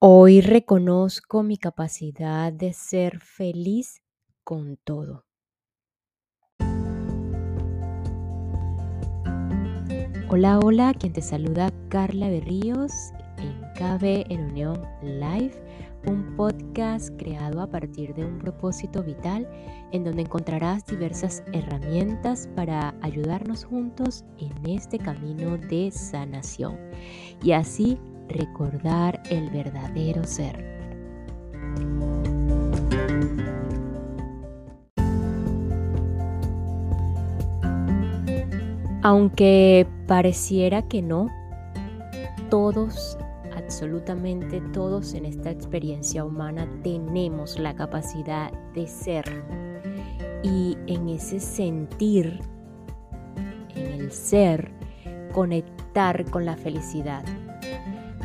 Hoy reconozco mi capacidad de ser feliz con todo. Hola, hola, quien te saluda Carla Berríos en KB en Unión Live, un podcast creado a partir de un propósito vital en donde encontrarás diversas herramientas para ayudarnos juntos en este camino de sanación y así recordar el verdadero ser. Aunque pareciera que no, todos, absolutamente todos en esta experiencia humana tenemos la capacidad de ser. Y en ese sentir, en el ser, conectar con la felicidad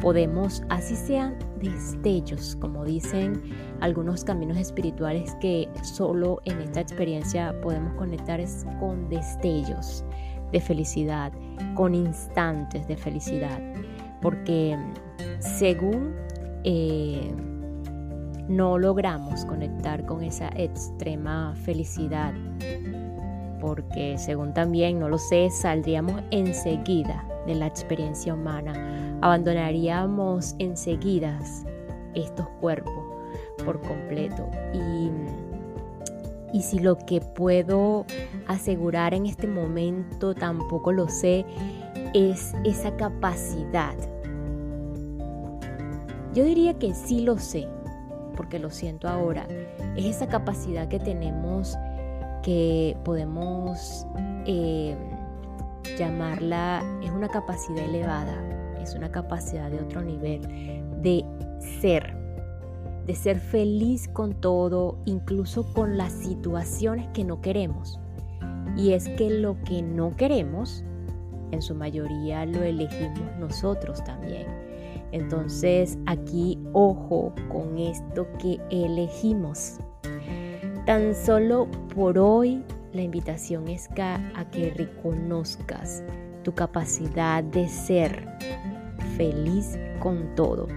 podemos, así sean destellos, como dicen algunos caminos espirituales que solo en esta experiencia podemos conectar es con destellos de felicidad, con instantes de felicidad, porque según eh, no logramos conectar con esa extrema felicidad, porque según también, no lo sé, saldríamos enseguida de la experiencia humana. Abandonaríamos enseguida estos cuerpos por completo. Y, y si lo que puedo asegurar en este momento tampoco lo sé, es esa capacidad. Yo diría que sí lo sé, porque lo siento ahora. Es esa capacidad que tenemos que podemos eh, llamarla, es una capacidad elevada, es una capacidad de otro nivel, de ser, de ser feliz con todo, incluso con las situaciones que no queremos. Y es que lo que no queremos, en su mayoría lo elegimos nosotros también. Entonces aquí ojo con esto que elegimos. Tan solo por hoy la invitación es a que reconozcas tu capacidad de ser feliz con todo.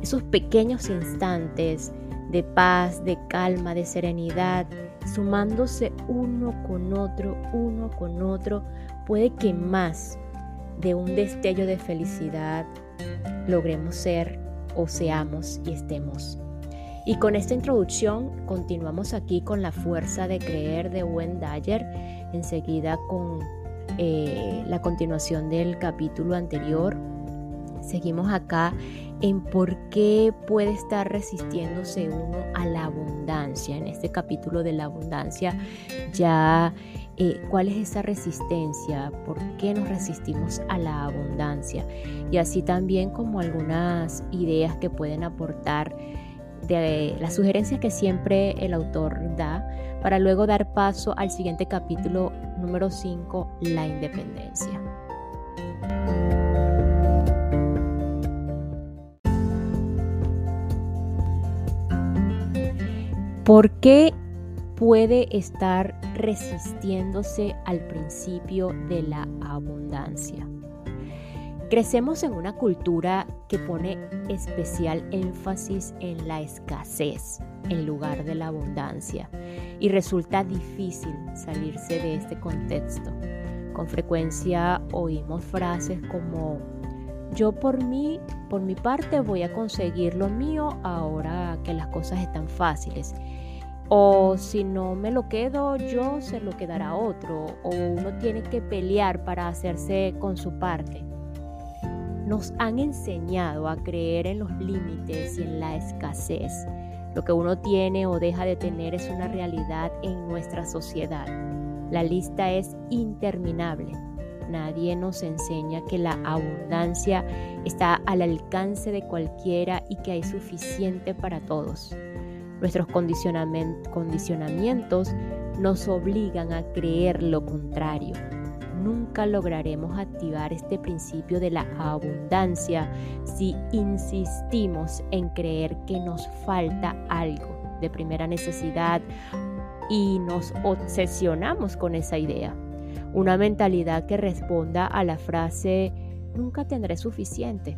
Esos pequeños instantes de paz, de calma, de serenidad, sumándose uno con otro, uno con otro, puede que más de un destello de felicidad logremos ser o seamos y estemos. Y con esta introducción continuamos aquí con la fuerza de creer de Dyer, enseguida con eh, la continuación del capítulo anterior. Seguimos acá en por qué puede estar resistiéndose uno a la abundancia. En este capítulo de la abundancia ya eh, cuál es esa resistencia, por qué nos resistimos a la abundancia y así también como algunas ideas que pueden aportar de las sugerencias que siempre el autor da para luego dar paso al siguiente capítulo número 5, la independencia. ¿Por qué puede estar resistiéndose al principio de la abundancia? Crecemos en una cultura que pone especial énfasis en la escasez en lugar de la abundancia y resulta difícil salirse de este contexto. Con frecuencia oímos frases como yo por mí, por mi parte voy a conseguir lo mío ahora que las cosas están fáciles. O si no me lo quedo yo, se lo quedará otro. O uno tiene que pelear para hacerse con su parte nos han enseñado a creer en los límites y en la escasez. Lo que uno tiene o deja de tener es una realidad en nuestra sociedad. La lista es interminable. Nadie nos enseña que la abundancia está al alcance de cualquiera y que hay suficiente para todos. Nuestros condicionamientos nos obligan a creer lo contrario nunca lograremos activar este principio de la abundancia si insistimos en creer que nos falta algo de primera necesidad y nos obsesionamos con esa idea. Una mentalidad que responda a la frase nunca tendré suficiente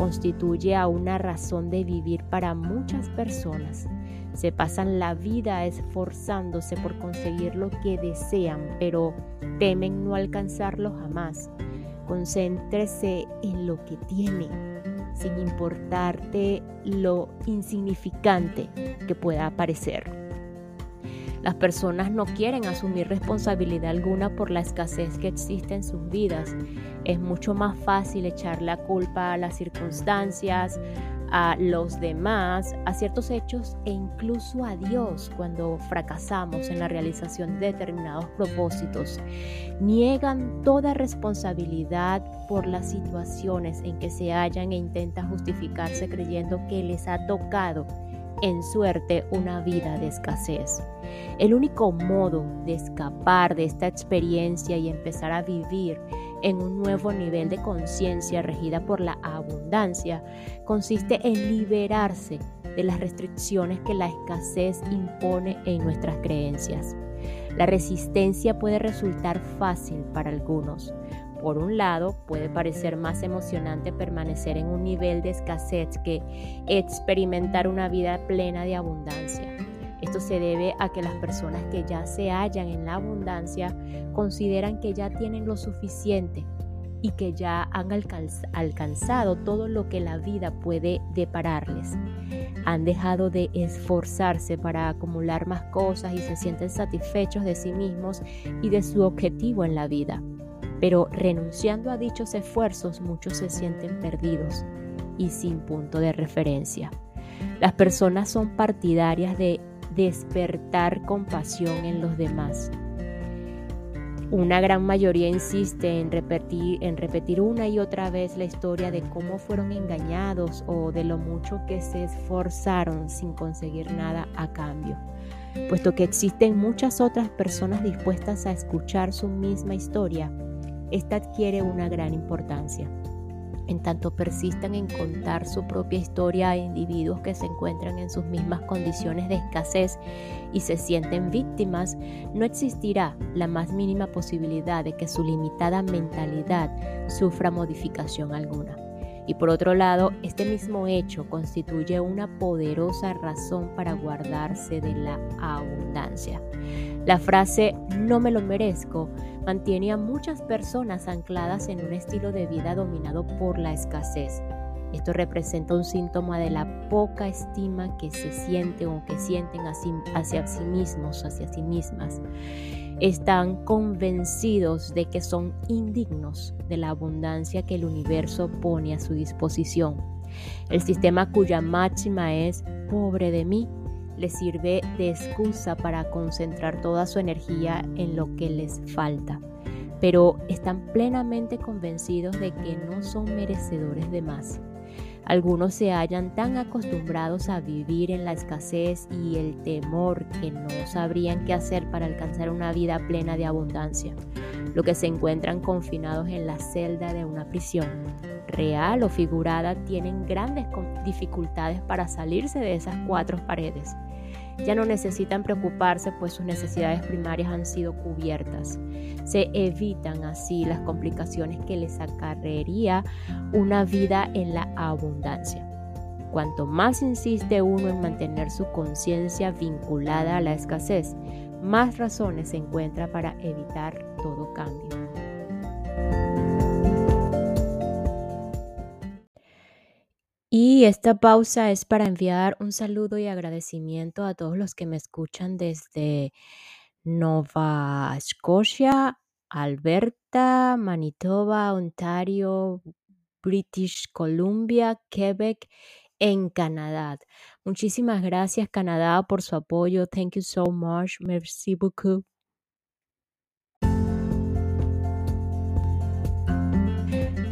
constituye a una razón de vivir para muchas personas. Se pasan la vida esforzándose por conseguir lo que desean, pero temen no alcanzarlo jamás. Concéntrese en lo que tiene, sin importarte lo insignificante que pueda parecer. Las personas no quieren asumir responsabilidad alguna por la escasez que existe en sus vidas. Es mucho más fácil echar la culpa a las circunstancias, a los demás, a ciertos hechos e incluso a Dios cuando fracasamos en la realización de determinados propósitos. Niegan toda responsabilidad por las situaciones en que se hallan e intentan justificarse creyendo que les ha tocado en suerte una vida de escasez. El único modo de escapar de esta experiencia y empezar a vivir en un nuevo nivel de conciencia regida por la abundancia consiste en liberarse de las restricciones que la escasez impone en nuestras creencias. La resistencia puede resultar fácil para algunos, por un lado, puede parecer más emocionante permanecer en un nivel de escasez que experimentar una vida plena de abundancia. Esto se debe a que las personas que ya se hallan en la abundancia consideran que ya tienen lo suficiente y que ya han alcanzado todo lo que la vida puede depararles. Han dejado de esforzarse para acumular más cosas y se sienten satisfechos de sí mismos y de su objetivo en la vida. Pero renunciando a dichos esfuerzos muchos se sienten perdidos y sin punto de referencia. Las personas son partidarias de despertar compasión en los demás. Una gran mayoría insiste en repetir, en repetir una y otra vez la historia de cómo fueron engañados o de lo mucho que se esforzaron sin conseguir nada a cambio, puesto que existen muchas otras personas dispuestas a escuchar su misma historia esta adquiere una gran importancia. En tanto persistan en contar su propia historia a individuos que se encuentran en sus mismas condiciones de escasez y se sienten víctimas, no existirá la más mínima posibilidad de que su limitada mentalidad sufra modificación alguna. Y por otro lado, este mismo hecho constituye una poderosa razón para guardarse de la abundancia. La frase no me lo merezco mantiene a muchas personas ancladas en un estilo de vida dominado por la escasez. Esto representa un síntoma de la poca estima que se siente o que sienten hacia sí mismos, hacia sí mismas. Están convencidos de que son indignos de la abundancia que el universo pone a su disposición. El sistema cuya máxima es pobre de mí les sirve de excusa para concentrar toda su energía en lo que les falta, pero están plenamente convencidos de que no son merecedores de más. Algunos se hallan tan acostumbrados a vivir en la escasez y el temor que no sabrían qué hacer para alcanzar una vida plena de abundancia, lo que se encuentran confinados en la celda de una prisión real o figurada tienen grandes dificultades para salirse de esas cuatro paredes. Ya no necesitan preocuparse pues sus necesidades primarias han sido cubiertas. Se evitan así las complicaciones que les acarrearía una vida en la abundancia. Cuanto más insiste uno en mantener su conciencia vinculada a la escasez, más razones se encuentra para evitar todo cambio. Y esta pausa es para enviar un saludo y agradecimiento a todos los que me escuchan desde Nova Scotia, Alberta, Manitoba, Ontario, British Columbia, Quebec, en Canadá. Muchísimas gracias Canadá por su apoyo. Thank you so much. Merci beaucoup.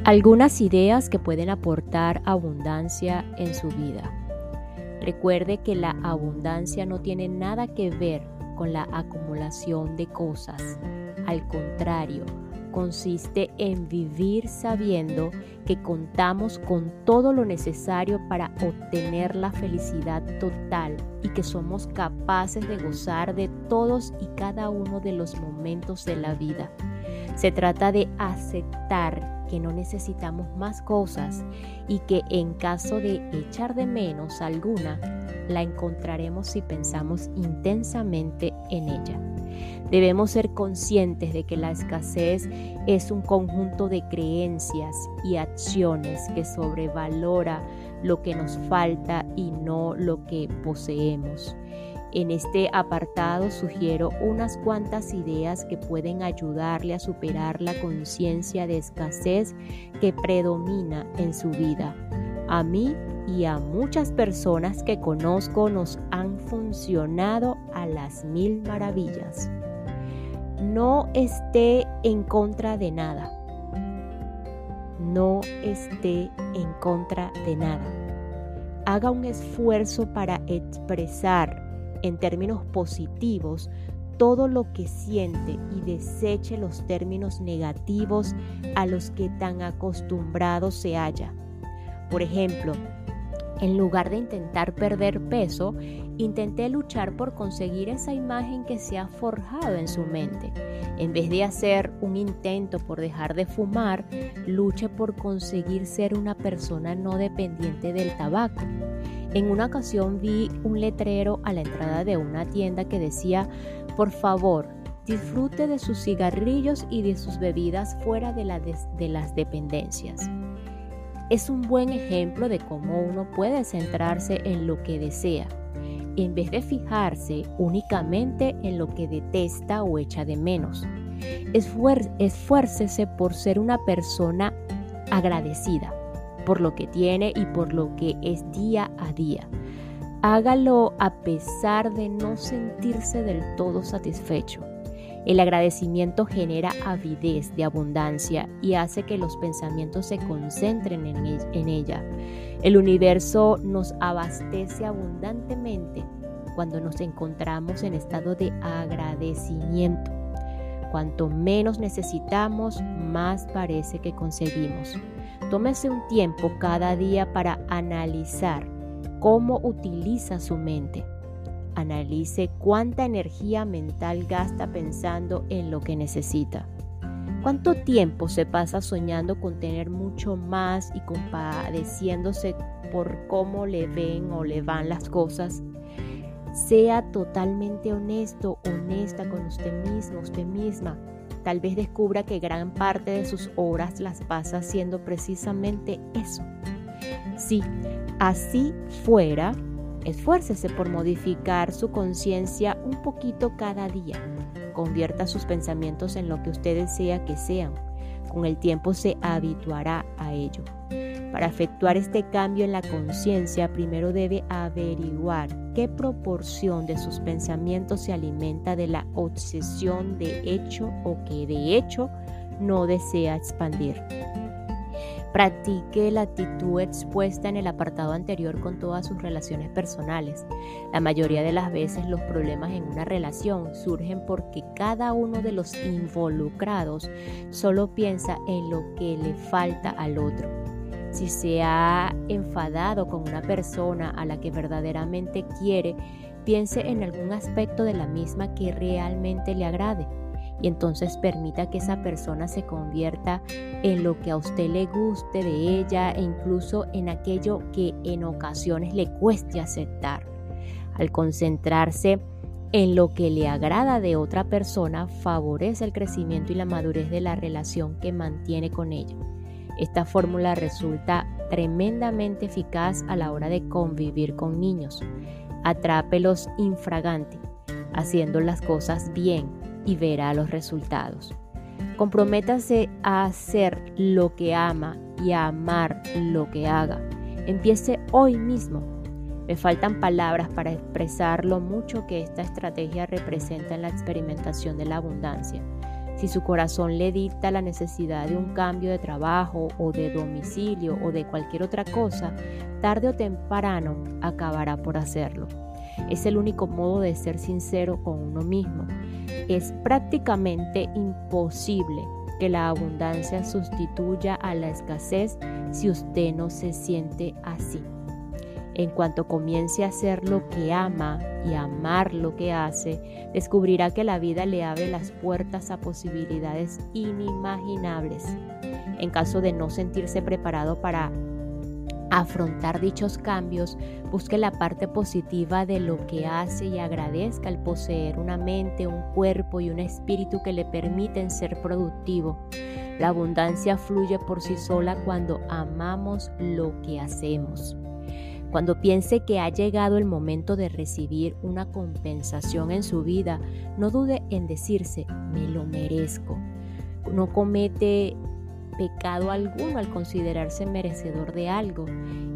Algunas ideas que pueden aportar abundancia en su vida. Recuerde que la abundancia no tiene nada que ver con la acumulación de cosas. Al contrario, consiste en vivir sabiendo que contamos con todo lo necesario para obtener la felicidad total y que somos capaces de gozar de todos y cada uno de los momentos de la vida. Se trata de aceptar que no necesitamos más cosas y que en caso de echar de menos alguna, la encontraremos si pensamos intensamente en ella. Debemos ser conscientes de que la escasez es un conjunto de creencias y acciones que sobrevalora lo que nos falta y no lo que poseemos. En este apartado sugiero unas cuantas ideas que pueden ayudarle a superar la conciencia de escasez que predomina en su vida. A mí y a muchas personas que conozco nos han funcionado a las mil maravillas. No esté en contra de nada. No esté en contra de nada. Haga un esfuerzo para expresar en términos positivos todo lo que siente y deseche los términos negativos a los que tan acostumbrado se halla. Por ejemplo, en lugar de intentar perder peso, intenté luchar por conseguir esa imagen que se ha forjado en su mente. En vez de hacer un intento por dejar de fumar, luche por conseguir ser una persona no dependiente del tabaco. En una ocasión vi un letrero a la entrada de una tienda que decía, por favor, disfrute de sus cigarrillos y de sus bebidas fuera de, las dependencias. Es un buen ejemplo de cómo uno puede centrarse en lo que desea, en vez de fijarse únicamente en lo que detesta o echa de menos. esfuércese por ser una persona agradecida por lo que tiene y por lo que es día a día. Hágalo a pesar de no sentirse del todo satisfecho. El agradecimiento genera avidez de abundancia y hace que los pensamientos se concentren en, ella. El universo nos abastece abundantemente cuando nos encontramos en estado de agradecimiento. Cuanto menos necesitamos, más parece que conseguimos. Tómese un tiempo cada día para analizar cómo utiliza su mente. Analice cuánta energía mental gasta pensando en lo que necesita. ¿Cuánto tiempo se pasa soñando con tener mucho más y compadeciéndose por cómo le ven o le van las cosas? Sea totalmente honesto, honesta con usted mismo, usted misma tal vez descubra que gran parte de sus horas las pasa haciendo precisamente eso. Si así fuera, esfuércese por modificar su conciencia un poquito cada día. Convierta sus pensamientos en lo que usted desea que sean. Con el tiempo se habituará a ello. Para efectuar este cambio en la conciencia, primero debe averiguar qué proporción de sus pensamientos se alimenta de la obsesión de hecho o que de hecho no desea expandir. Practique la actitud expuesta en el apartado anterior con todas sus relaciones personales. La mayoría de las veces los problemas en una relación surgen porque cada uno de los involucrados solo piensa en lo que le falta al otro si se ha enfadado con una persona a la que verdaderamente quiere, piense en algún aspecto de la misma que realmente le agrade y entonces permita que esa persona se convierta en lo que a usted le guste de ella e incluso en aquello que en ocasiones le cueste aceptar. Al concentrarse en lo que le agrada de otra persona, favorece el crecimiento y la madurez de la relación que mantiene con ella. Esta fórmula resulta tremendamente eficaz a la hora de convivir con niños. Atrápelos infragante, haciendo las cosas bien y verá los resultados. Comprométase a hacer lo que ama y a amar lo que haga. Empiece hoy mismo. Me faltan palabras para expresar lo mucho que esta estrategia representa en la experimentación de la abundancia. Si su corazón le dicta la necesidad de un cambio de trabajo o de domicilio o de cualquier otra cosa, tarde o temprano acabará por hacerlo. Es el único modo de ser sincero con uno mismo. Es prácticamente imposible que la abundancia sustituya a la escasez si usted no se siente así. En cuanto comience a hacer lo que ama y amar lo que hace, descubrirá que la vida le abre las puertas a posibilidades inimaginables. En caso de no sentirse preparado para afrontar dichos cambios, busque la parte positiva de lo que hace y agradezca el poseer una mente, un cuerpo y un espíritu que le permiten ser productivo. La abundancia fluye por sí sola cuando amamos lo que hacemos. Cuando piense que ha llegado el momento de recibir una compensación en su vida, no dude en decirse, me lo merezco. No comete pecado alguno al considerarse merecedor de algo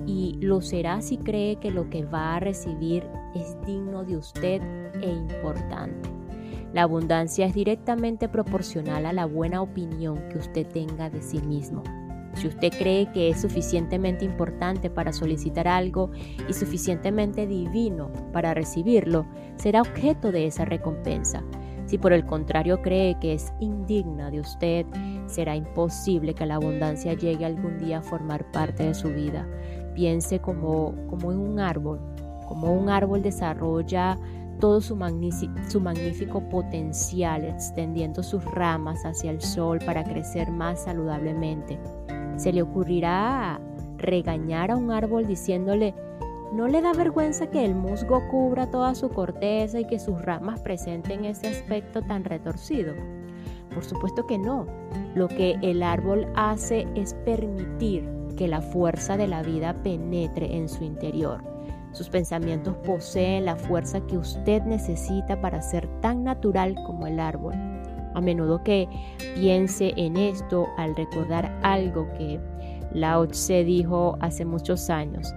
y lo será si cree que lo que va a recibir es digno de usted e importante. La abundancia es directamente proporcional a la buena opinión que usted tenga de sí mismo. Si usted cree que es suficientemente importante para solicitar algo y suficientemente divino para recibirlo, será objeto de esa recompensa. Si por el contrario cree que es indigna de usted, será imposible que la abundancia llegue algún día a formar parte de su vida. Piense como, como en un árbol, como un árbol desarrolla todo su, su magnífico potencial, extendiendo sus ramas hacia el sol para crecer más saludablemente. ¿Se le ocurrirá regañar a un árbol diciéndole, ¿No le da vergüenza que el musgo cubra toda su corteza y que sus ramas presenten ese aspecto tan retorcido? Por supuesto que no. Lo que el árbol hace es permitir que la fuerza de la vida penetre en su interior. Sus pensamientos poseen la fuerza que usted necesita para ser tan natural como el árbol. A menudo que piense en esto al recordar algo que Lao Tse dijo hace muchos años.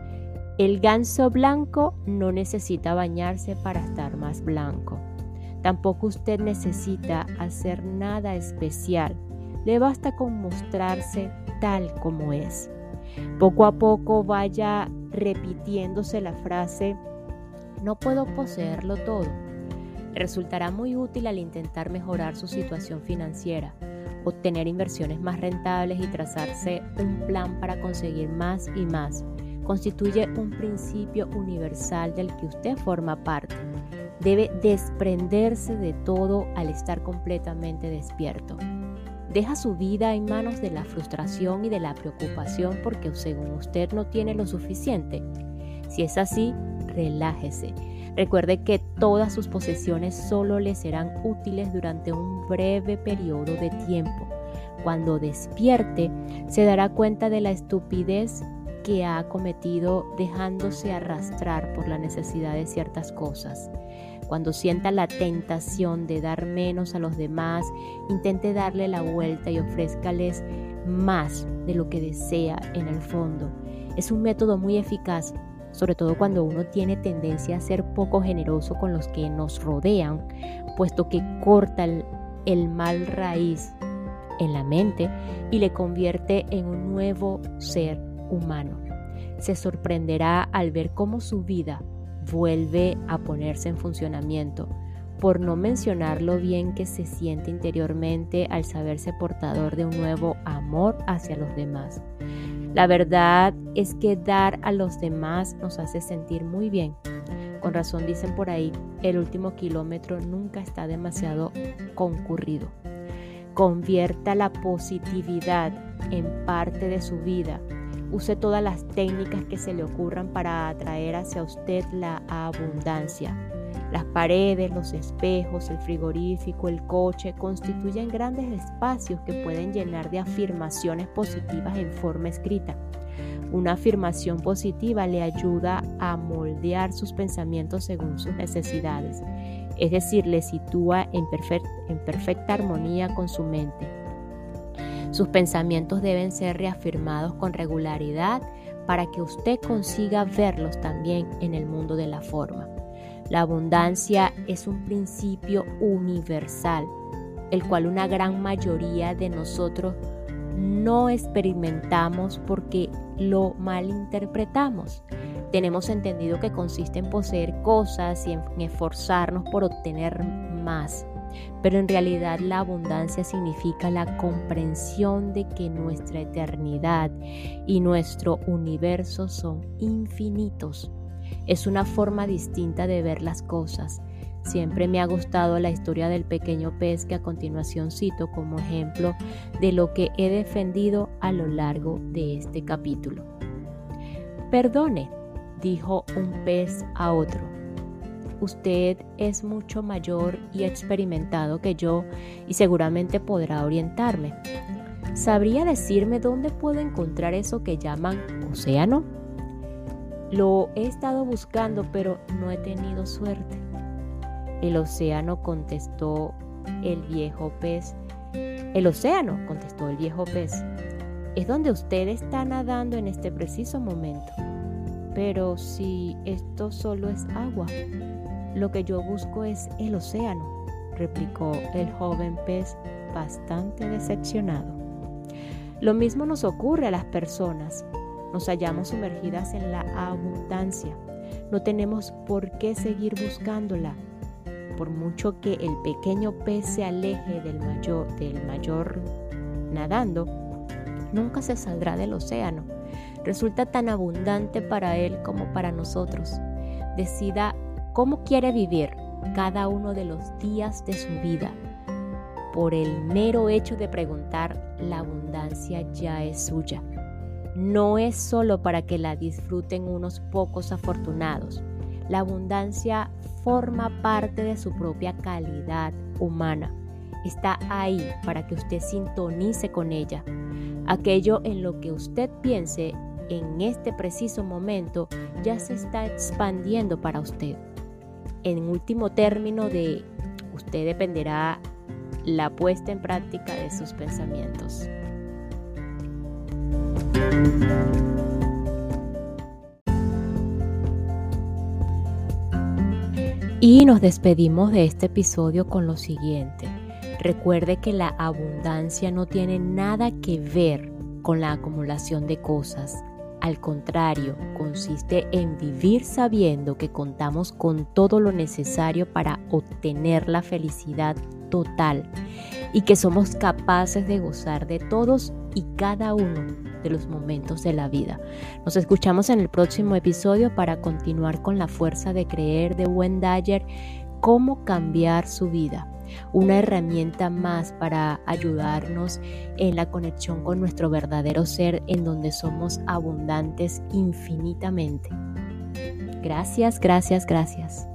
El ganso blanco no necesita bañarse para estar más blanco. Tampoco usted necesita hacer nada especial. Le basta con mostrarse tal como es. Poco a poco vaya repitiéndose la frase, no puedo poseerlo todo. Resultará muy útil al intentar mejorar su situación financiera, obtener inversiones más rentables y trazarse un plan para conseguir más y más constituye un principio universal del que usted forma parte. Debe desprenderse de todo al estar completamente despierto. Deja su vida en manos de la frustración y de la preocupación porque según usted no tiene lo suficiente. Si es así, relájese. Recuerde que todas sus posesiones solo le serán útiles durante un breve periodo de tiempo. Cuando despierte, se dará cuenta de la estupidez que ha cometido dejándose arrastrar por la necesidad de ciertas cosas. Cuando sienta la tentación de dar menos a los demás, intente darle la vuelta y ofrézcales más de lo que desea en el fondo. Es un método muy eficaz, sobre todo cuando uno tiene tendencia a ser poco generoso con los que nos rodean, puesto que corta el, el mal raíz en la mente y le convierte en un nuevo ser humano. Se sorprenderá al ver cómo su vida vuelve a ponerse en funcionamiento, por no mencionar lo bien que se siente interiormente al saberse portador de un nuevo amor hacia los demás. La verdad es que dar a los demás nos hace sentir muy bien. Con razón dicen por ahí, el último kilómetro nunca está demasiado concurrido. Convierta la positividad en parte de su vida Use todas las técnicas que se le ocurran para atraer hacia usted la abundancia. Las paredes, los espejos, el frigorífico, el coche constituyen grandes espacios que pueden llenar de afirmaciones positivas en forma escrita. Una afirmación positiva le ayuda a moldear sus pensamientos según sus necesidades, es decir, le sitúa en, en perfecta armonía con su mente. Sus pensamientos deben ser reafirmados con regularidad para que usted consiga verlos también en el mundo de la forma. La abundancia es un principio universal, el cual una gran mayoría de nosotros no experimentamos porque lo malinterpretamos. Tenemos entendido que consiste en poseer cosas y en esforzarnos por obtener más pero en realidad la abundancia significa la comprensión de que nuestra eternidad y nuestro universo son infinitos. Es una forma distinta de ver las cosas. Siempre me ha gustado la historia del pequeño pez que a continuación cito como ejemplo de lo que he defendido a lo largo de este capítulo. Perdone, dijo un pez a otro. Usted es mucho mayor y experimentado que yo y seguramente podrá orientarme. ¿Sabría decirme dónde puedo encontrar eso que llaman océano? Lo he estado buscando, pero no he tenido suerte. El océano contestó el viejo pez. El océano, contestó el viejo pez, es donde usted está nadando en este preciso momento. Pero si esto solo es agua, lo que yo busco es el océano, replicó el joven pez bastante decepcionado. Lo mismo nos ocurre a las personas. Nos hallamos sumergidas en la abundancia. No tenemos por qué seguir buscándola. Por mucho que el pequeño pez se aleje del mayor, del mayor nadando, nunca se saldrá del océano. Resulta tan abundante para él como para nosotros. Decida cómo quiere vivir cada uno de los días de su vida. Por el mero hecho de preguntar, la abundancia ya es suya. No es solo para que la disfruten unos pocos afortunados. La abundancia forma parte de su propia calidad humana. Está ahí para que usted sintonice con ella. Aquello en lo que usted piense en este preciso momento ya se está expandiendo para usted. En último término de usted dependerá la puesta en práctica de sus pensamientos. Y nos despedimos de este episodio con lo siguiente. Recuerde que la abundancia no tiene nada que ver con la acumulación de cosas. Al contrario, consiste en vivir sabiendo que contamos con todo lo necesario para obtener la felicidad total y que somos capaces de gozar de todos y cada uno de los momentos de la vida. Nos escuchamos en el próximo episodio para continuar con la fuerza de creer de Wendayer cómo cambiar su vida una herramienta más para ayudarnos en la conexión con nuestro verdadero ser en donde somos abundantes infinitamente. Gracias, gracias, gracias.